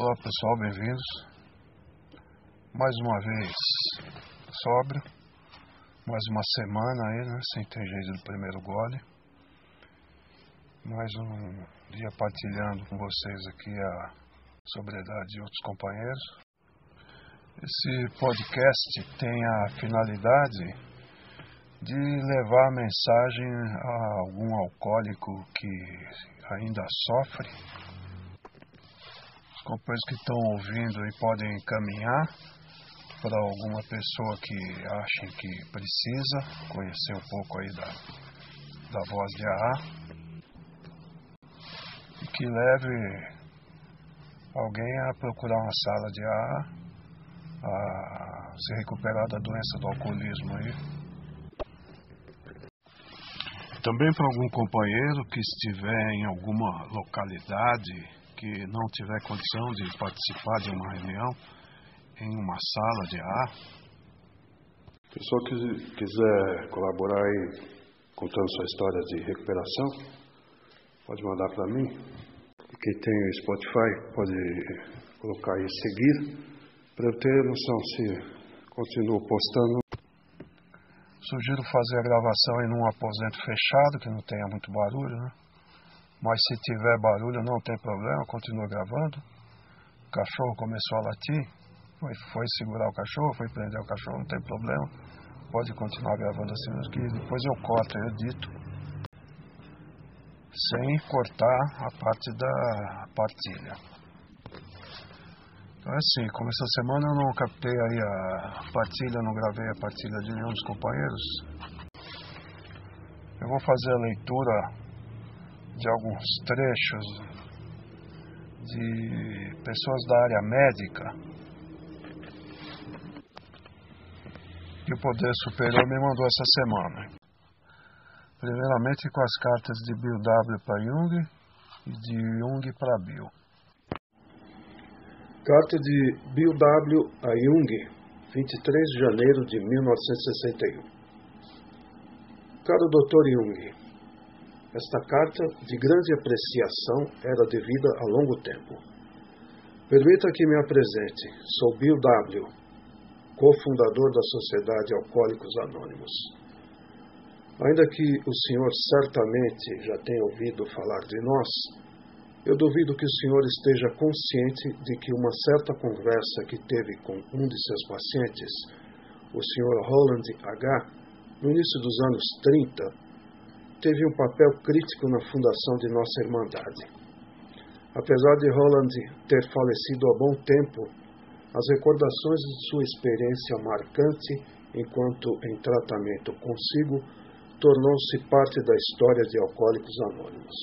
Olá pessoal, bem-vindos. Mais uma vez sóbrio, mais uma semana aí, né? Sem ter jeito do primeiro gole. Mais um dia partilhando com vocês aqui a sobriedade de outros companheiros. Esse podcast tem a finalidade de levar a mensagem a algum alcoólico que ainda sofre companheiros que estão ouvindo e podem encaminhar para alguma pessoa que achem que precisa conhecer um pouco aí da, da voz de AA e que leve alguém a procurar uma sala de AA a se recuperar da doença do alcoolismo aí. Também para algum companheiro que estiver em alguma localidade que não tiver condição de participar de uma reunião em uma sala de ar. Pessoal que quiser colaborar aí contando sua história de recuperação, pode mandar para mim. Quem tem o Spotify pode colocar aí seguir para eu ter noção se continuo postando. Sugiro fazer a gravação em um aposento fechado, que não tenha muito barulho, né? Mas se tiver barulho, não tem problema, continua gravando. O cachorro começou a latir, foi, foi segurar o cachorro, foi prender o cachorro, não tem problema. Pode continuar gravando assim, que depois eu corto, eu edito. Sem cortar a parte da partilha. Então é assim, como essa semana eu não captei aí a partilha, não gravei a partilha de nenhum dos companheiros, eu vou fazer a leitura de alguns trechos de pessoas da área médica que o Poder Superior me mandou essa semana. Primeiramente com as cartas de Bill W. para Jung e de Jung para Bill. Carta de Bill W. a Jung, 23 de janeiro de 1961. Caro Dr. Jung, esta carta, de grande apreciação, era devida a longo tempo. Permita que me apresente. Sou Bill W., cofundador da Sociedade Alcoólicos Anônimos. Ainda que o senhor certamente já tenha ouvido falar de nós, eu duvido que o senhor esteja consciente de que uma certa conversa que teve com um de seus pacientes, o senhor Roland H., no início dos anos 30, teve um papel crítico na fundação de nossa Irmandade. Apesar de Roland ter falecido há bom tempo, as recordações de sua experiência marcante enquanto em tratamento consigo tornou-se parte da história de Alcoólicos Anônimos.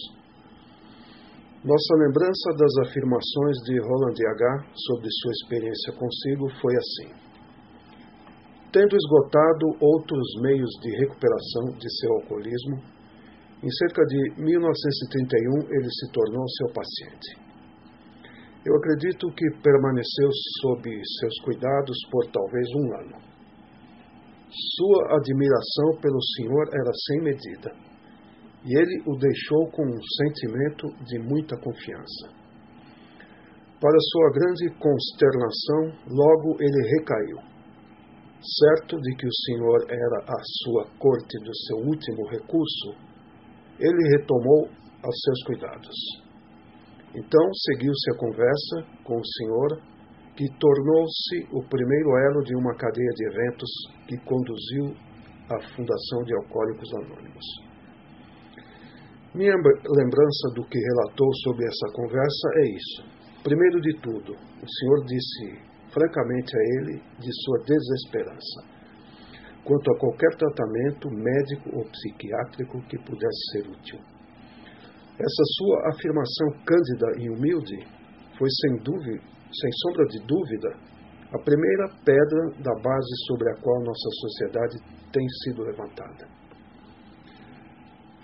Nossa lembrança das afirmações de Roland H. sobre sua experiência consigo foi assim. Tendo esgotado outros meios de recuperação de seu alcoolismo, em cerca de 1931, ele se tornou seu paciente. Eu acredito que permaneceu sob seus cuidados por talvez um ano. Sua admiração pelo Senhor era sem medida, e ele o deixou com um sentimento de muita confiança. Para sua grande consternação, logo ele recaiu. Certo de que o Senhor era a sua corte do seu último recurso, ele retomou aos seus cuidados. Então seguiu-se a conversa com o Senhor, que tornou-se o primeiro elo de uma cadeia de eventos que conduziu à fundação de Alcoólicos Anônimos. Minha lembrança do que relatou sobre essa conversa é isso. Primeiro de tudo, o Senhor disse francamente a ele de sua desesperança quanto a qualquer tratamento médico ou psiquiátrico que pudesse ser útil. Essa sua afirmação cândida e humilde foi sem dúvida, sem sombra de dúvida, a primeira pedra da base sobre a qual nossa sociedade tem sido levantada.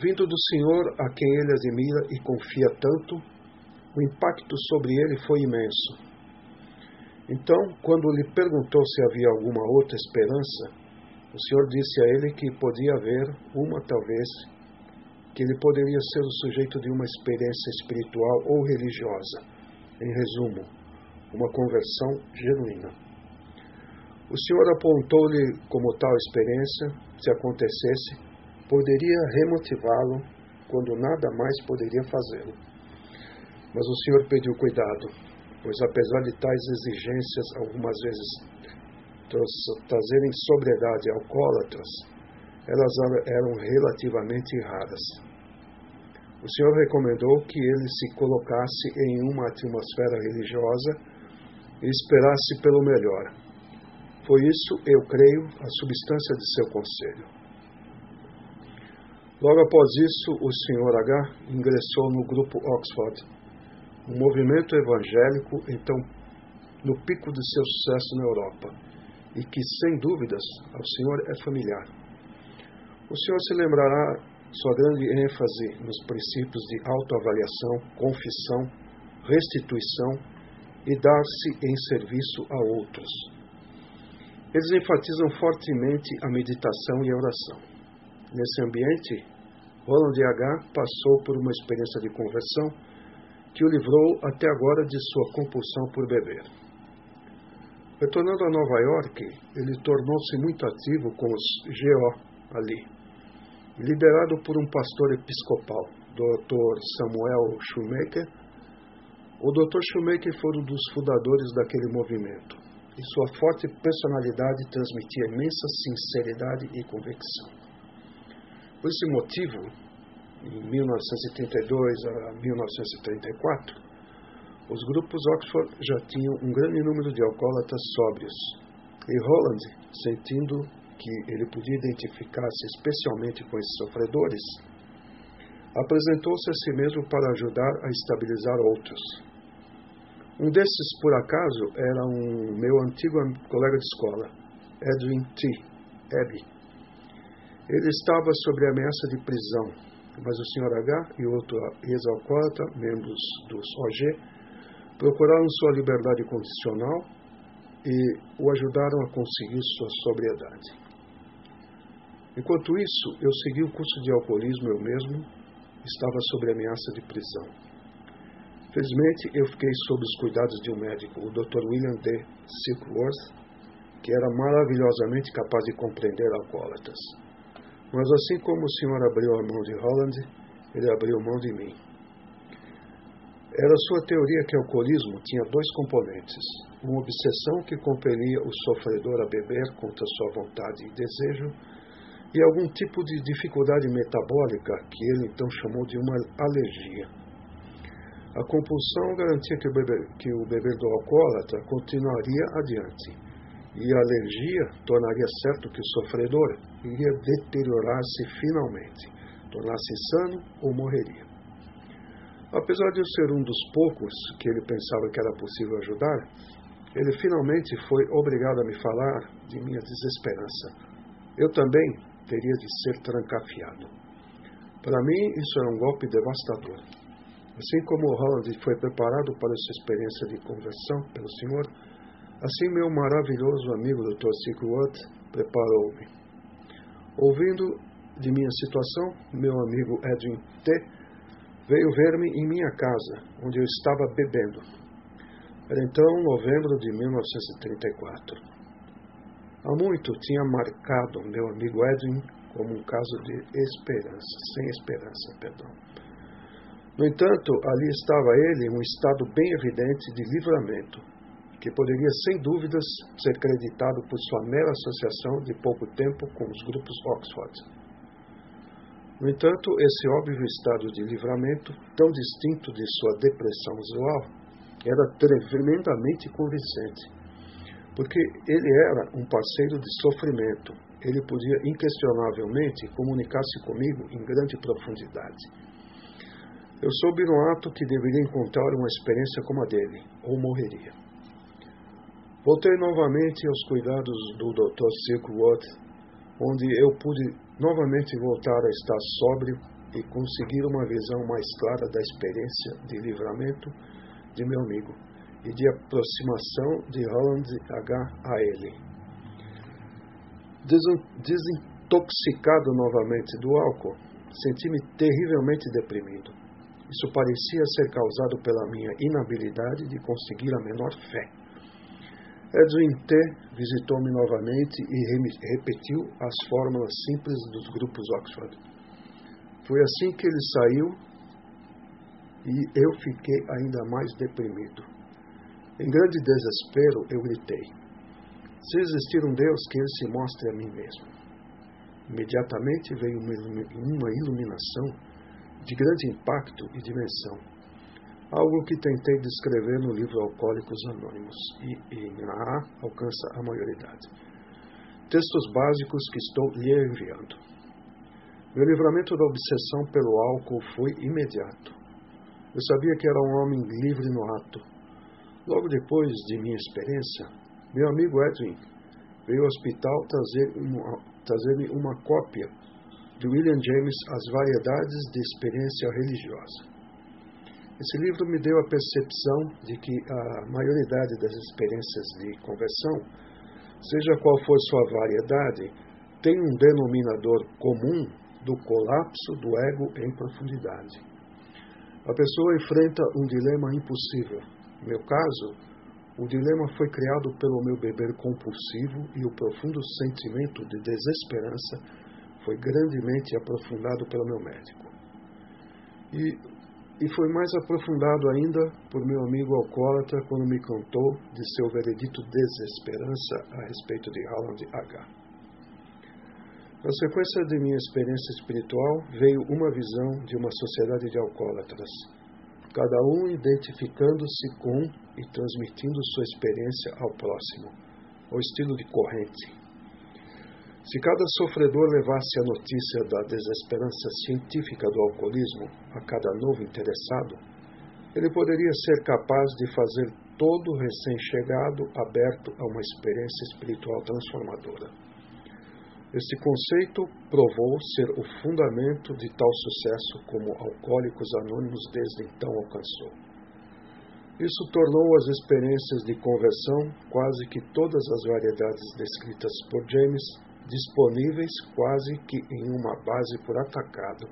Vindo do Senhor, a quem ele admira e confia tanto, o impacto sobre ele foi imenso. Então, quando lhe perguntou se havia alguma outra esperança, o Senhor disse a ele que podia haver uma, talvez, que ele poderia ser o sujeito de uma experiência espiritual ou religiosa. Em resumo, uma conversão genuína. O Senhor apontou-lhe como tal experiência, se acontecesse, poderia remotivá-lo quando nada mais poderia fazê-lo. Mas o Senhor pediu cuidado, pois apesar de tais exigências algumas vezes trazerem sobriedade alcoólatras, elas eram relativamente raras. O Senhor recomendou que ele se colocasse em uma atmosfera religiosa e esperasse pelo melhor. Foi isso, eu creio, a substância de seu conselho. Logo após isso, o Sr. H. ingressou no grupo Oxford, um movimento evangélico então no pico de seu sucesso na Europa, e que, sem dúvidas, ao Senhor é familiar. O Senhor se lembrará sua grande ênfase nos princípios de autoavaliação, confissão, restituição e dar-se em serviço a outros. Eles enfatizam fortemente a meditação e a oração. Nesse ambiente, Roland H. passou por uma experiência de conversão que o livrou até agora de sua compulsão por beber. Retornando a Nova York, ele tornou-se muito ativo com os GO ali, liderado por um pastor episcopal, Dr. Samuel Shoemaker. O Dr. Shoemaker foi um dos fundadores daquele movimento, e sua forte personalidade transmitia imensa sinceridade e convicção. Por esse motivo, em 1932 a 1934, os grupos Oxford já tinham um grande número de alcoólatras sóbrios, e Holland, sentindo que ele podia identificar-se especialmente com esses sofredores, apresentou-se a si mesmo para ajudar a estabilizar outros. Um desses, por acaso, era um meu antigo colega de escola, Edwin T. Abbey. Ele estava sob ameaça de prisão mas o Sr. H e outro ex-alcoólatra, membros dos OG, procuraram sua liberdade condicional e o ajudaram a conseguir sua sobriedade. Enquanto isso, eu segui o curso de alcoolismo eu mesmo, estava sob ameaça de prisão. Felizmente, eu fiquei sob os cuidados de um médico, o Dr. William D. Silkworth, que era maravilhosamente capaz de compreender alcoólatras. Mas assim como o Senhor abriu a mão de Holland, ele abriu mão de mim. Era sua teoria que o alcoolismo tinha dois componentes: uma obsessão que compelia o sofredor a beber contra sua vontade e desejo, e algum tipo de dificuldade metabólica que ele então chamou de uma alergia. A compulsão garantia que o beber, que o beber do alcoólatra continuaria adiante, e a alergia tornaria certo que o sofredor iria deteriorar-se finalmente, tornar-se insano ou morreria. Apesar de eu ser um dos poucos que ele pensava que era possível ajudar, ele finalmente foi obrigado a me falar de minha desesperança. Eu também teria de ser trancafiado. Para mim, isso era um golpe devastador. Assim como Holland foi preparado para essa experiência de conversão pelo Senhor, Assim, meu maravilhoso amigo Dr. Silkwood preparou-me. Ouvindo de minha situação, meu amigo Edwin T. veio ver-me em minha casa, onde eu estava bebendo. Era então novembro de 1934. Há muito tinha marcado meu amigo Edwin como um caso de esperança, sem esperança, perdão. No entanto, ali estava ele em um estado bem evidente de livramento, que poderia sem dúvidas ser creditado por sua mera associação de pouco tempo com os grupos Oxford. No entanto, esse óbvio estado de livramento, tão distinto de sua depressão usual, era tremendamente convincente, porque ele era um parceiro de sofrimento. Ele podia inquestionavelmente comunicar-se comigo em grande profundidade. Eu soube no ato que deveria encontrar uma experiência como a dele, ou morreria. Voltei novamente aos cuidados do Dr. Silkwood, onde eu pude novamente voltar a estar sóbrio e conseguir uma visão mais clara da experiência de livramento de meu amigo e de aproximação de Holland H. a ele. Desintoxicado novamente do álcool, senti-me terrivelmente deprimido. Isso parecia ser causado pela minha inabilidade de conseguir a menor fé. Edwin T. visitou-me novamente e repetiu as fórmulas simples dos grupos Oxford. Foi assim que ele saiu e eu fiquei ainda mais deprimido. Em grande desespero, eu gritei: Se existir um Deus, que ele se mostre a mim mesmo. Imediatamente veio uma iluminação de grande impacto e dimensão. Algo que tentei descrever no livro Alcoólicos Anônimos e em A alcança a maioridade. Textos básicos que estou lhe enviando. Meu livramento da obsessão pelo álcool foi imediato. Eu sabia que era um homem livre no ato, Logo depois de minha experiência, meu amigo Edwin veio ao hospital trazer-me uma, trazer uma cópia de William James As Variedades de Experiência Religiosa. Esse livro me deu a percepção de que a maioridade das experiências de conversão, seja qual for sua variedade, tem um denominador comum do colapso do ego em profundidade. A pessoa enfrenta um dilema impossível no meu caso, o dilema foi criado pelo meu beber compulsivo e o profundo sentimento de desesperança foi grandemente aprofundado pelo meu médico. E, e foi mais aprofundado ainda por meu amigo alcoólatra quando me contou de seu veredito desesperança a respeito de Howland H. Na sequência de minha experiência espiritual, veio uma visão de uma sociedade de alcoólatras cada um identificando-se com e transmitindo sua experiência ao próximo, ao estilo de corrente. Se cada sofredor levasse a notícia da desesperança científica do alcoolismo a cada novo interessado, ele poderia ser capaz de fazer todo recém-chegado aberto a uma experiência espiritual transformadora. Este conceito provou ser o fundamento de tal sucesso como Alcoólicos Anônimos desde então alcançou. Isso tornou as experiências de conversão, quase que todas as variedades descritas por James, disponíveis quase que em uma base por atacado.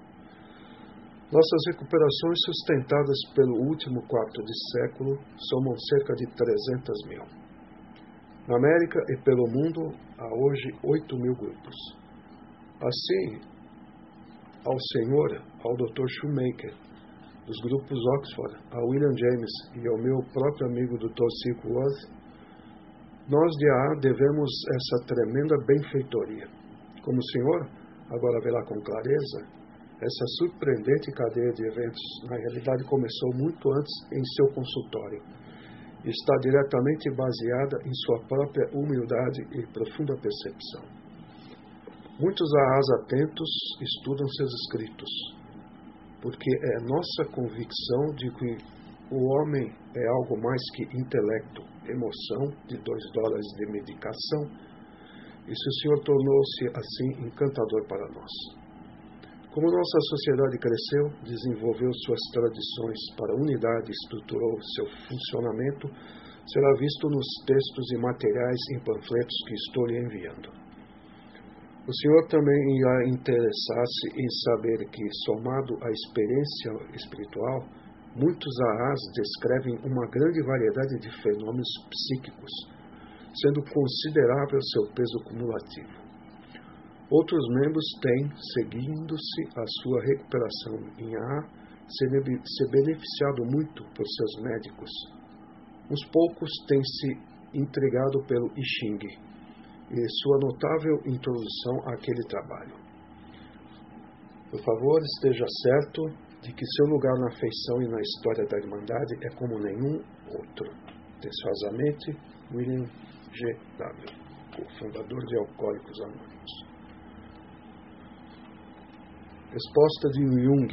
Nossas recuperações sustentadas pelo último quarto de século somam cerca de 300 mil. Na América e pelo mundo, há hoje 8 mil grupos. Assim, ao Senhor, ao Dr. Shoemaker, dos grupos Oxford, a William James e ao meu próprio amigo Dr. Silkworth, nós de AA devemos essa tremenda benfeitoria. Como o Senhor agora verá com clareza, essa surpreendente cadeia de eventos, na realidade, começou muito antes em seu consultório está diretamente baseada em sua própria humildade e profunda percepção. Muitos aás atentos estudam seus escritos, porque é nossa convicção de que o homem é algo mais que intelecto, emoção de dois dólares de medicação, e se o Senhor tornou-se assim encantador para nós. Como nossa sociedade cresceu, desenvolveu suas tradições para a unidade estruturou seu funcionamento, será visto nos textos e materiais em panfletos que estou lhe enviando. O Senhor também irá interessar-se em saber que, somado à experiência espiritual, muitos aás descrevem uma grande variedade de fenômenos psíquicos, sendo considerável seu peso cumulativo. Outros membros têm, seguindo-se a sua recuperação em A, se beneficiado muito por seus médicos. Uns poucos têm se entregado pelo I Ching e sua notável introdução àquele trabalho. Por favor, esteja certo de que seu lugar na afeição e na história da Irmandade é como nenhum outro. Atenciosamente, William G. W., fundador de Alcoólicos Anônimos. Resposta de Jung,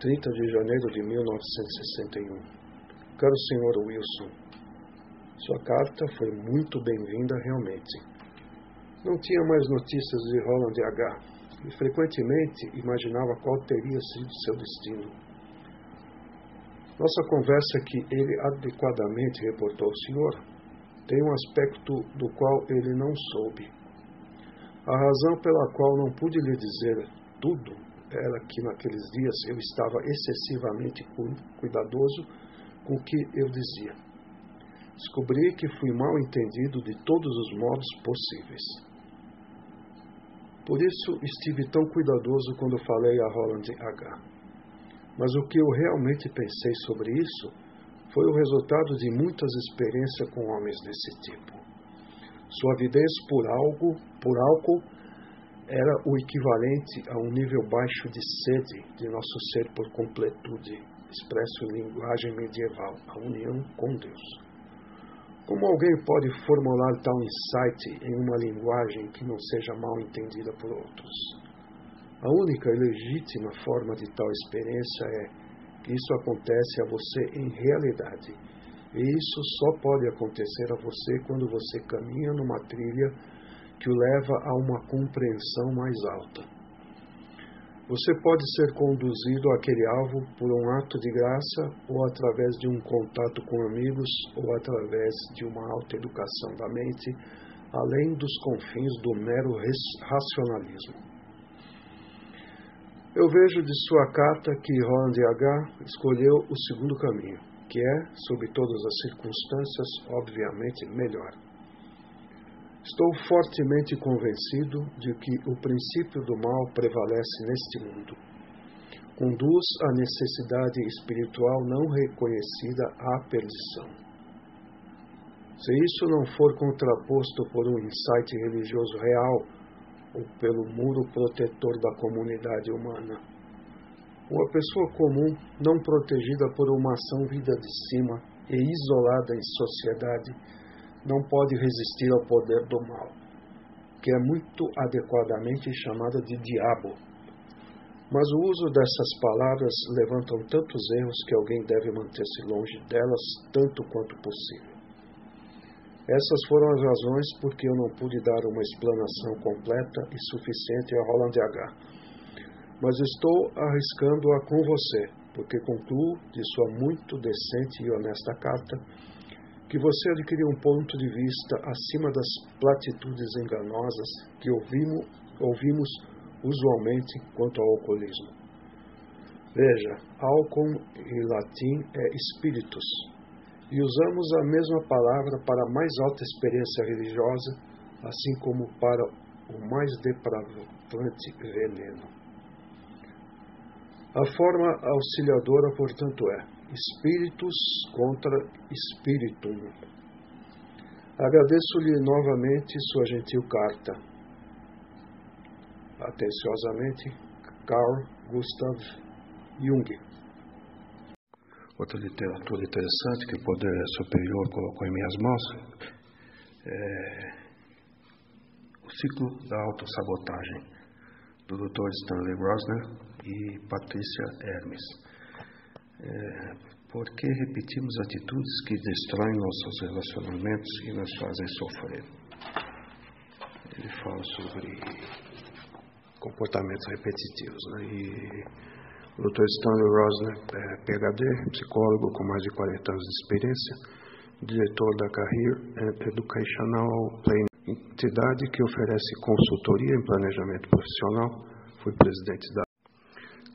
30 de janeiro de 1961. Caro Sr. Wilson, sua carta foi muito bem-vinda realmente. Não tinha mais notícias de Roland H. e frequentemente imaginava qual teria sido seu destino. Nossa conversa que ele adequadamente reportou ao senhor tem um aspecto do qual ele não soube. A razão pela qual não pude lhe dizer tudo era que naqueles dias eu estava excessivamente cuidadoso com o que eu dizia. Descobri que fui mal entendido de todos os modos possíveis. Por isso estive tão cuidadoso quando falei a Roland H. Mas o que eu realmente pensei sobre isso foi o resultado de muitas experiências com homens desse tipo. Sua avidez por algo, por álcool, era o equivalente a um nível baixo de sede de nosso ser por completude, expresso em linguagem medieval, a união com Deus. Como alguém pode formular tal insight em uma linguagem que não seja mal entendida por outros? A única e legítima forma de tal experiência é que isso acontece a você em realidade. E isso só pode acontecer a você quando você caminha numa trilha que o leva a uma compreensão mais alta. Você pode ser conduzido àquele alvo por um ato de graça ou através de um contato com amigos ou através de uma alta educação da mente, além dos confins do mero racionalismo. Eu vejo de sua carta que Roland H. escolheu o segundo caminho, que é, sob todas as circunstâncias, obviamente melhor. Estou fortemente convencido de que o princípio do mal prevalece neste mundo. Conduz à necessidade espiritual não reconhecida à perdição. Se isso não for contraposto por um insight religioso real, ou pelo muro protetor da comunidade humana. Uma pessoa comum, não protegida por uma ação vida de cima e isolada em sociedade, não pode resistir ao poder do mal, que é muito adequadamente chamada de diabo. Mas o uso dessas palavras levantam tantos erros que alguém deve manter-se longe delas tanto quanto possível. Essas foram as razões por que eu não pude dar uma explanação completa e suficiente a Roland H. Mas estou arriscando-a com você, porque concluo de sua muito decente e honesta carta que você adquiriu um ponto de vista acima das platitudes enganosas que ouvimos, ouvimos usualmente quanto ao alcoolismo. Veja, álcool em latim é espíritus, e usamos a mesma palavra para a mais alta experiência religiosa, assim como para o mais depravante veneno. A forma auxiliadora, portanto, é espíritus contra espíritum. Agradeço-lhe novamente sua gentil carta. Atenciosamente, Carl Gustav Jung. Outra literatura interessante que o Poder Superior colocou em minhas mãos é o ciclo da autossabotagem, do Dr. Stanley Rosner e Patrícia Hermes. É, por que repetimos atitudes que destroem nossos relacionamentos e nos fazem sofrer? Ele fala sobre comportamentos repetitivos. Né? E o Dr. Stanley Rosner é PhD, psicólogo com mais de 40 anos de experiência, diretor da Career Educational Planning, entidade que oferece consultoria em planejamento profissional. Fui presidente da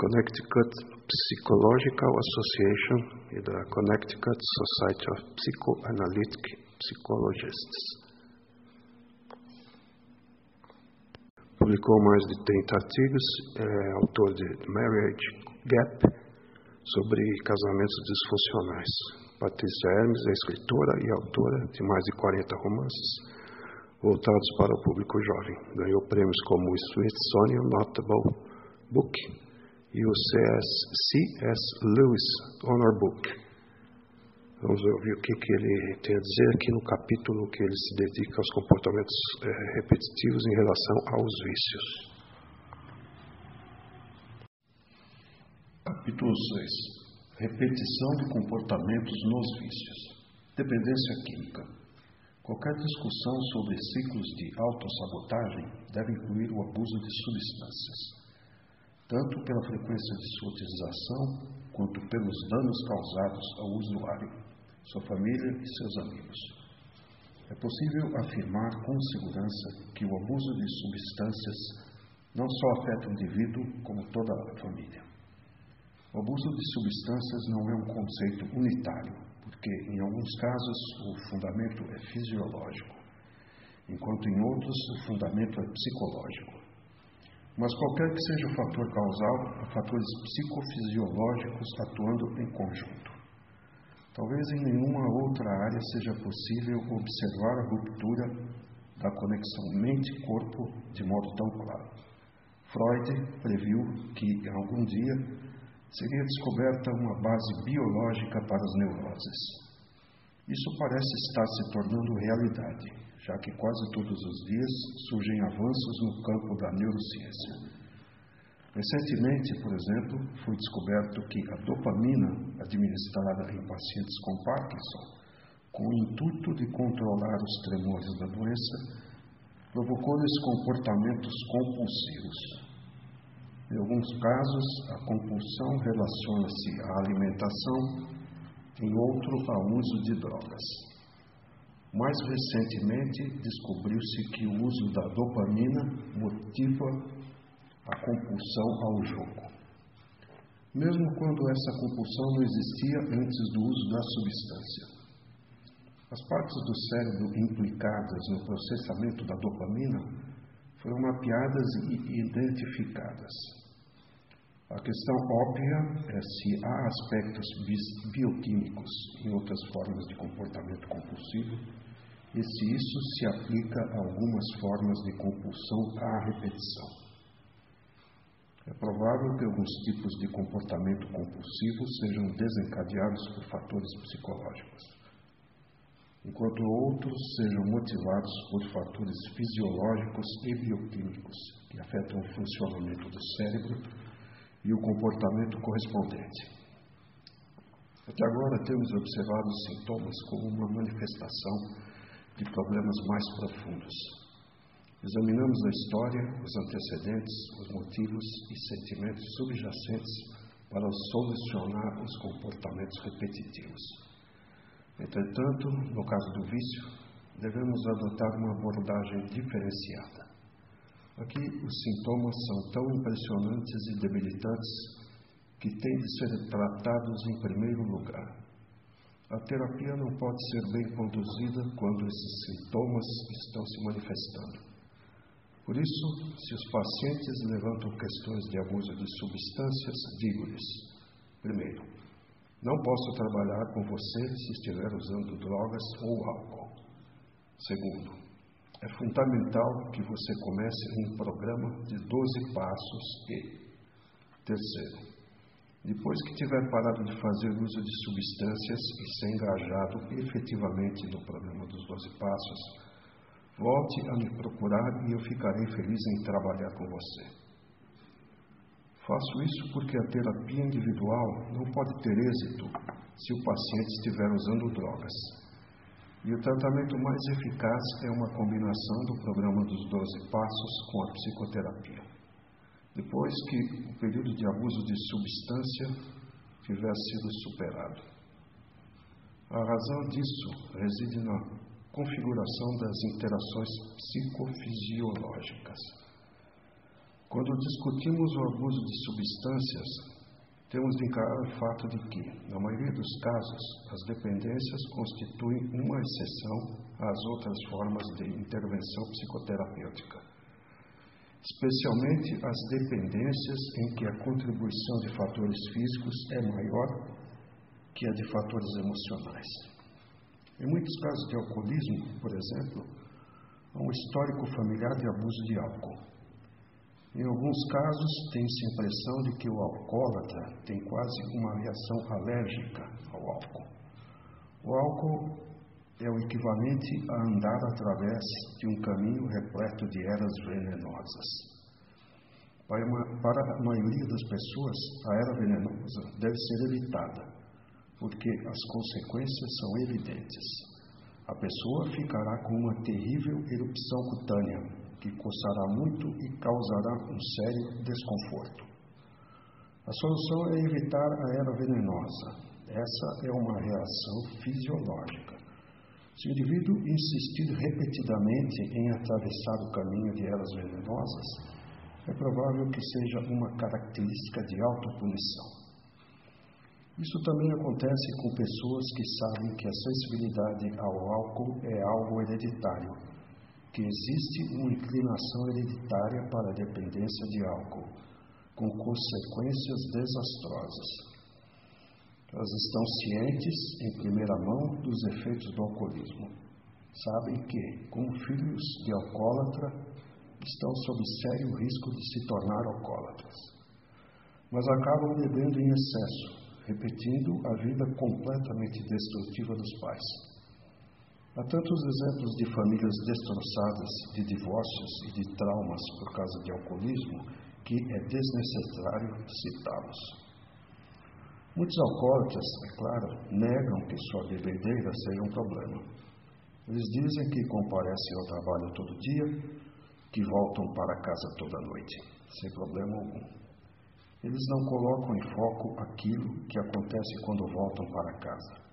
Connecticut Psychological Association e da Connecticut Society of Psychoanalytic Psychologists. Publicou mais de 30 artigos, é autor de Marriage Gap sobre casamentos disfuncionais. Patrícia Hermes é escritora e autora de mais de 40 romances voltados para o público jovem. Ganhou prêmios como o Smithsonian Notable Book e o C.S. Lewis Honor Book. Vamos ouvir o que, que ele tem a dizer aqui no capítulo que ele se dedica aos comportamentos é, repetitivos em relação aos vícios. Capítulo 6 Repetição de comportamentos nos vícios. Dependência química. Qualquer discussão sobre ciclos de autossabotagem deve incluir o abuso de substâncias, tanto pela frequência de sua utilização quanto pelos danos causados ao usuário, sua família e seus amigos. É possível afirmar com segurança que o abuso de substâncias não só afeta o indivíduo, como toda a família. O abuso de substâncias não é um conceito unitário, porque em alguns casos o fundamento é fisiológico, enquanto em outros o fundamento é psicológico. Mas qualquer que seja o fator causal, há fatores psicofisiológicos atuando em conjunto. Talvez em nenhuma outra área seja possível observar a ruptura da conexão mente-corpo de modo tão claro. Freud previu que, algum dia, seria descoberta uma base biológica para as neuroses. Isso parece estar se tornando realidade, já que quase todos os dias surgem avanços no campo da neurociência. Recentemente, por exemplo, foi descoberto que a dopamina administrada em pacientes com Parkinson, com o intuito de controlar os tremores da doença, provocou-lhes comportamentos compulsivos. Em alguns casos, a compulsão relaciona-se à alimentação, em outro, ao uso de drogas. Mais recentemente, descobriu-se que o uso da dopamina motiva a compulsão ao jogo. Mesmo quando essa compulsão não existia antes do uso da substância. As partes do cérebro implicadas no processamento da dopamina foram mapeadas e identificadas. A questão óbvia é se há aspectos bioquímicos em outras formas de comportamento compulsivo e se isso se aplica a algumas formas de compulsão à repetição. É provável que alguns tipos de comportamento compulsivo sejam desencadeados por fatores psicológicos, enquanto outros sejam motivados por fatores fisiológicos e bioquímicos que afetam o funcionamento do cérebro e o comportamento correspondente. Até agora temos observado os sintomas como uma manifestação de problemas mais profundos Examinamos a história, os antecedentes, os motivos e sentimentos subjacentes para solucionar os comportamentos repetitivos. Entretanto, no caso do vício, devemos adotar uma abordagem diferenciada. Aqui, os sintomas são tão impressionantes e debilitantes que têm de ser tratados em primeiro lugar. A terapia não pode ser bem conduzida quando esses sintomas estão se manifestando. Por isso, se os pacientes levantam questões de abuso de substâncias, digo-lhes: primeiro, não posso trabalhar com você se estiver usando drogas ou álcool. Segundo, é fundamental que você comece um programa de 12 passos e. Terceiro, depois que tiver parado de fazer uso de substâncias e ser engajado efetivamente no programa dos 12 passos, Volte a me procurar e eu ficarei feliz em trabalhar com você. Faço isso porque a terapia individual não pode ter êxito se o paciente estiver usando drogas. E o tratamento mais eficaz é uma combinação do programa dos 12 passos com a psicoterapia. Depois que o período de abuso de substância tiver sido superado. A razão disso reside na configuração das interações psicofisiológicas. Quando discutimos o abuso de substâncias, temos de encarar o fato de que, na maioria dos casos, as dependências constituem uma exceção às outras formas de intervenção psicoterapêutica, especialmente as dependências em que a contribuição de fatores físicos é maior que a de fatores emocionais. Em muitos casos de alcoolismo, por exemplo, há um histórico familiar de abuso de álcool. Em alguns casos, tem-se a impressão de que o alcoólatra tem quase uma reação alérgica ao álcool. O álcool é o equivalente a andar através de um caminho repleto de eras venenosas. Para, uma, para a maioria das pessoas, a era venenosa deve ser evitada porque as consequências são evidentes. A pessoa ficará com uma terrível erupção cutânea, que coçará muito e causará um sério desconforto. A solução é evitar a era venenosa. Essa é uma reação fisiológica. Se o indivíduo insistir repetidamente em atravessar o caminho de eras venenosas, é provável que seja uma característica de autopunição. Isso também acontece com pessoas que sabem que a sensibilidade ao álcool é algo hereditário, que existe uma inclinação hereditária para a dependência de álcool, com consequências desastrosas. Elas estão cientes, em primeira mão, dos efeitos do alcoolismo. Sabem que, como filhos de alcoólatra, estão sob sério risco de se tornar alcoólatras. Mas acabam bebendo em excesso, repetindo a vida completamente destrutiva dos pais. Há tantos exemplos de famílias destroçadas, de divórcios e de traumas por causa de alcoolismo que é desnecessário citá-los. Muitos alcoólatras, é claro, negam que sua bebedeira seja um problema. Eles dizem que comparecem ao trabalho todo dia, que voltam para casa toda noite, sem problema algum. Eles não colocam em foco aquilo que acontece quando voltam para casa.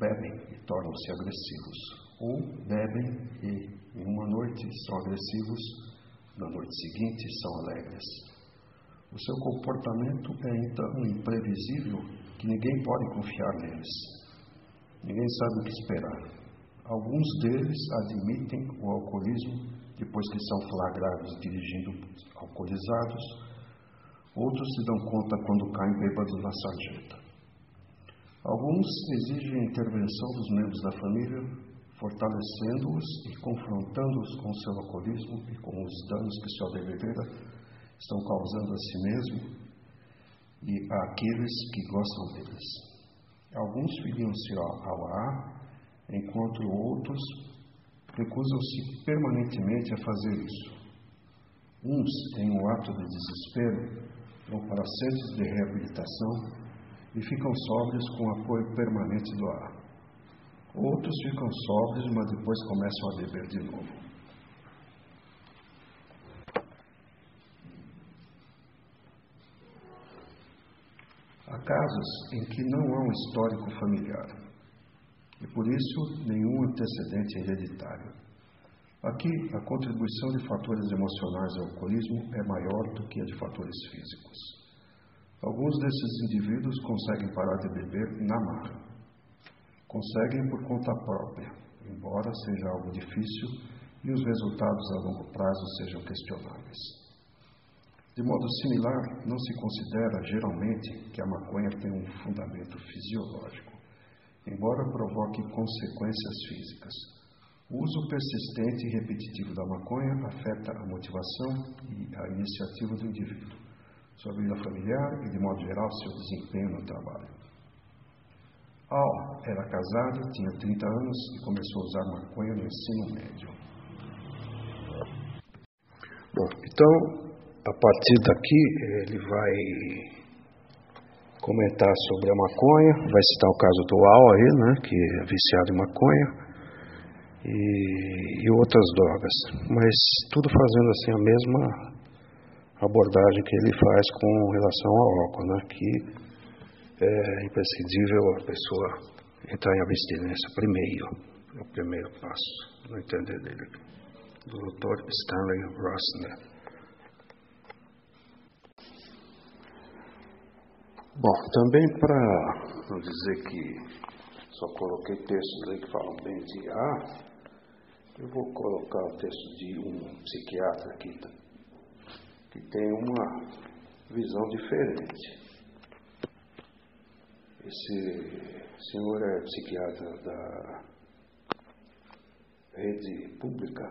Bebem e tornam-se agressivos, ou bebem e, em uma noite, são agressivos, na noite seguinte, são alegres. O seu comportamento é então imprevisível que ninguém pode confiar neles. Ninguém sabe o que esperar. Alguns deles admitem o alcoolismo depois que são flagrados dirigindo alcoolizados Outros se dão conta quando caem bêbados na sarjeta. Alguns exigem a intervenção dos membros da família, fortalecendo-os e confrontando-os com seu alcoolismo e com os danos que sua bebedeira estão causando a si mesmo e àqueles que gostam deles. Alguns filiam-se ao AA, enquanto outros recusam-se permanentemente a fazer isso. Uns, em um ato de desespero, vão para centros de reabilitação e ficam sóbrios com apoio permanente do ar. Outros ficam sóbrios, mas depois começam a beber de novo. Há casos em que não há um histórico familiar e por isso nenhum antecedente hereditário. Aqui, a contribuição de fatores emocionais ao alcoolismo é maior do que a de fatores físicos. Alguns desses indivíduos conseguem parar de beber na marra. Conseguem por conta própria, embora seja algo difícil e os resultados a longo prazo sejam questionáveis. De modo similar, não se considera geralmente que a maconha tem um fundamento fisiológico, embora provoque consequências físicas. O uso persistente e repetitivo da maconha afeta a motivação e a iniciativa do indivíduo, sua vida familiar e, de modo geral, seu desempenho no trabalho. Al era casado, tinha 30 anos e começou a usar maconha no ensino médio. Bom, então, a partir daqui, ele vai comentar sobre a maconha, vai citar o caso do Al aí, né, que é viciado em maconha e, e outras drogas, mas tudo fazendo assim a mesma abordagem que ele faz com relação ao álcool, né? que é imprescindível a pessoa entrar em abstinência primeiro, é o primeiro passo, no entender dele, do Dr. Stanley Rossner. Bom, também para não dizer que só coloquei textos aí que falam bem de A, eu vou colocar o texto de um psiquiatra aqui, que tem uma visão diferente. Esse senhor é psiquiatra da rede pública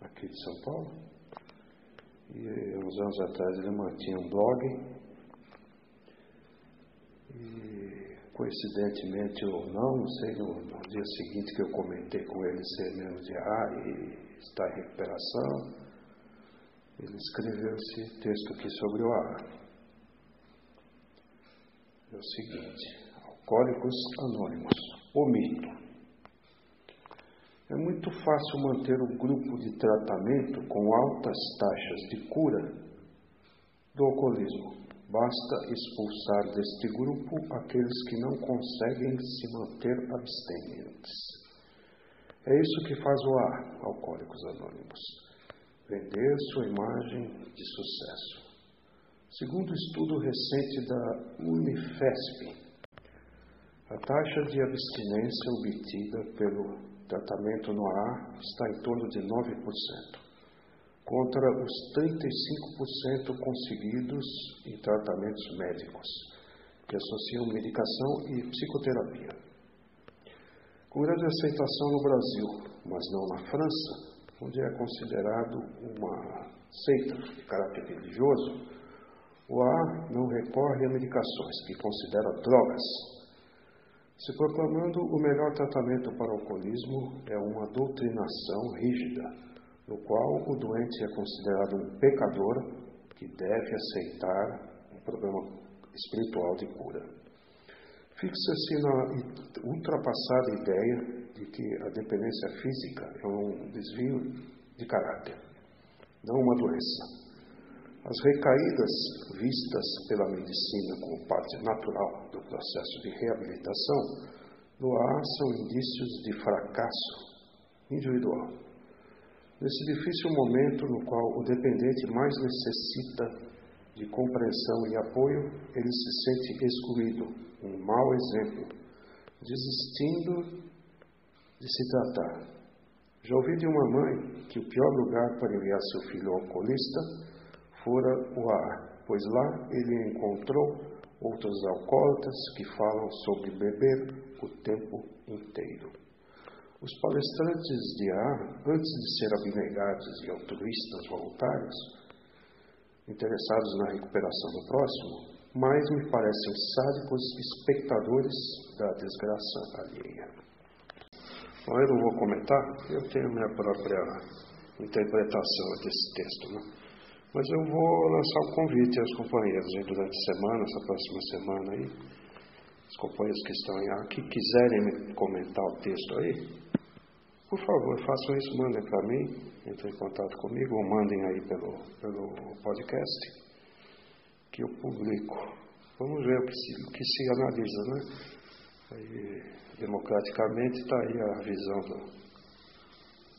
aqui de São Paulo. E uns anos atrás ele mantinha um blog. E coincidentemente ou não, não sei, no, no, dia seguinte que eu comentei com ele ser menos de ar e está em recuperação, ele escreveu esse texto aqui sobre o ar. É o seguinte: Alcoólicos Anônimos, o mito. É muito fácil manter o grupo de tratamento com altas taxas de cura do alcoolismo Basta expulsar deste grupo aqueles que não conseguem se manter abstinentes. É isso que faz o A, Alcoólicos Anônimos. Vender sua imagem de sucesso. Segundo estudo recente da Unifesp, a taxa de abstinência obtida pelo tratamento no ar está em torno de 9%, contra os 35% conseguidos em tratamentos médicos, que associam medicação e psicoterapia. Com grande aceitação no Brasil, mas não na França, onde é considerado uma seita de caráter religioso, o A não recorre a medicações, que considera drogas. Se proclamando o melhor tratamento para o alcoolismo é uma doutrinação rígida, no qual o doente é considerado um pecador que deve aceitar um problema espiritual de cura. Fixa-se na ultrapassada ideia de que a dependência física é um desvio de caráter, não uma doença. As recaídas vistas pela medicina como parte natural do processo de reabilitação no ar são indícios de fracasso individual. Nesse difícil momento no qual o dependente mais necessita de compreensão e apoio, ele se sente excluído, um mau exemplo, desistindo de se tratar. Já ouvi de uma mãe que o pior lugar para enviar seu filho alcoolista fora o ar, pois lá ele encontrou outros alcoólatras que falam sobre beber o tempo inteiro. Os palestrantes de ar, antes de ser abnegados e altruístas voluntários, interessados na recuperação do próximo, mais me parecem sádicos espectadores da desgraça alheia. Bom, eu não vou comentar, eu tenho minha própria interpretação desse texto, né? Mas eu vou lançar um convite aos companheiros aí durante a semana, essa próxima semana aí, os companheiros que estão aí, que quiserem comentar o texto aí, por favor, façam isso, mandem para mim, entrem em contato comigo, ou mandem aí pelo, pelo podcast, que eu publico. Vamos ver o que se, o que se analisa, né? Aí, democraticamente, está aí a visão do,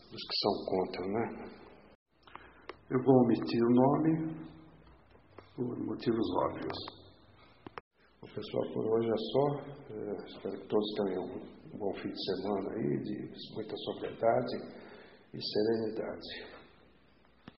dos que são contra, né? Eu vou omitir o nome por motivos óbvios. O pessoal, por hoje é só. É, espero que todos tenham um bom fim de semana aí, de muita sobriedade e serenidade.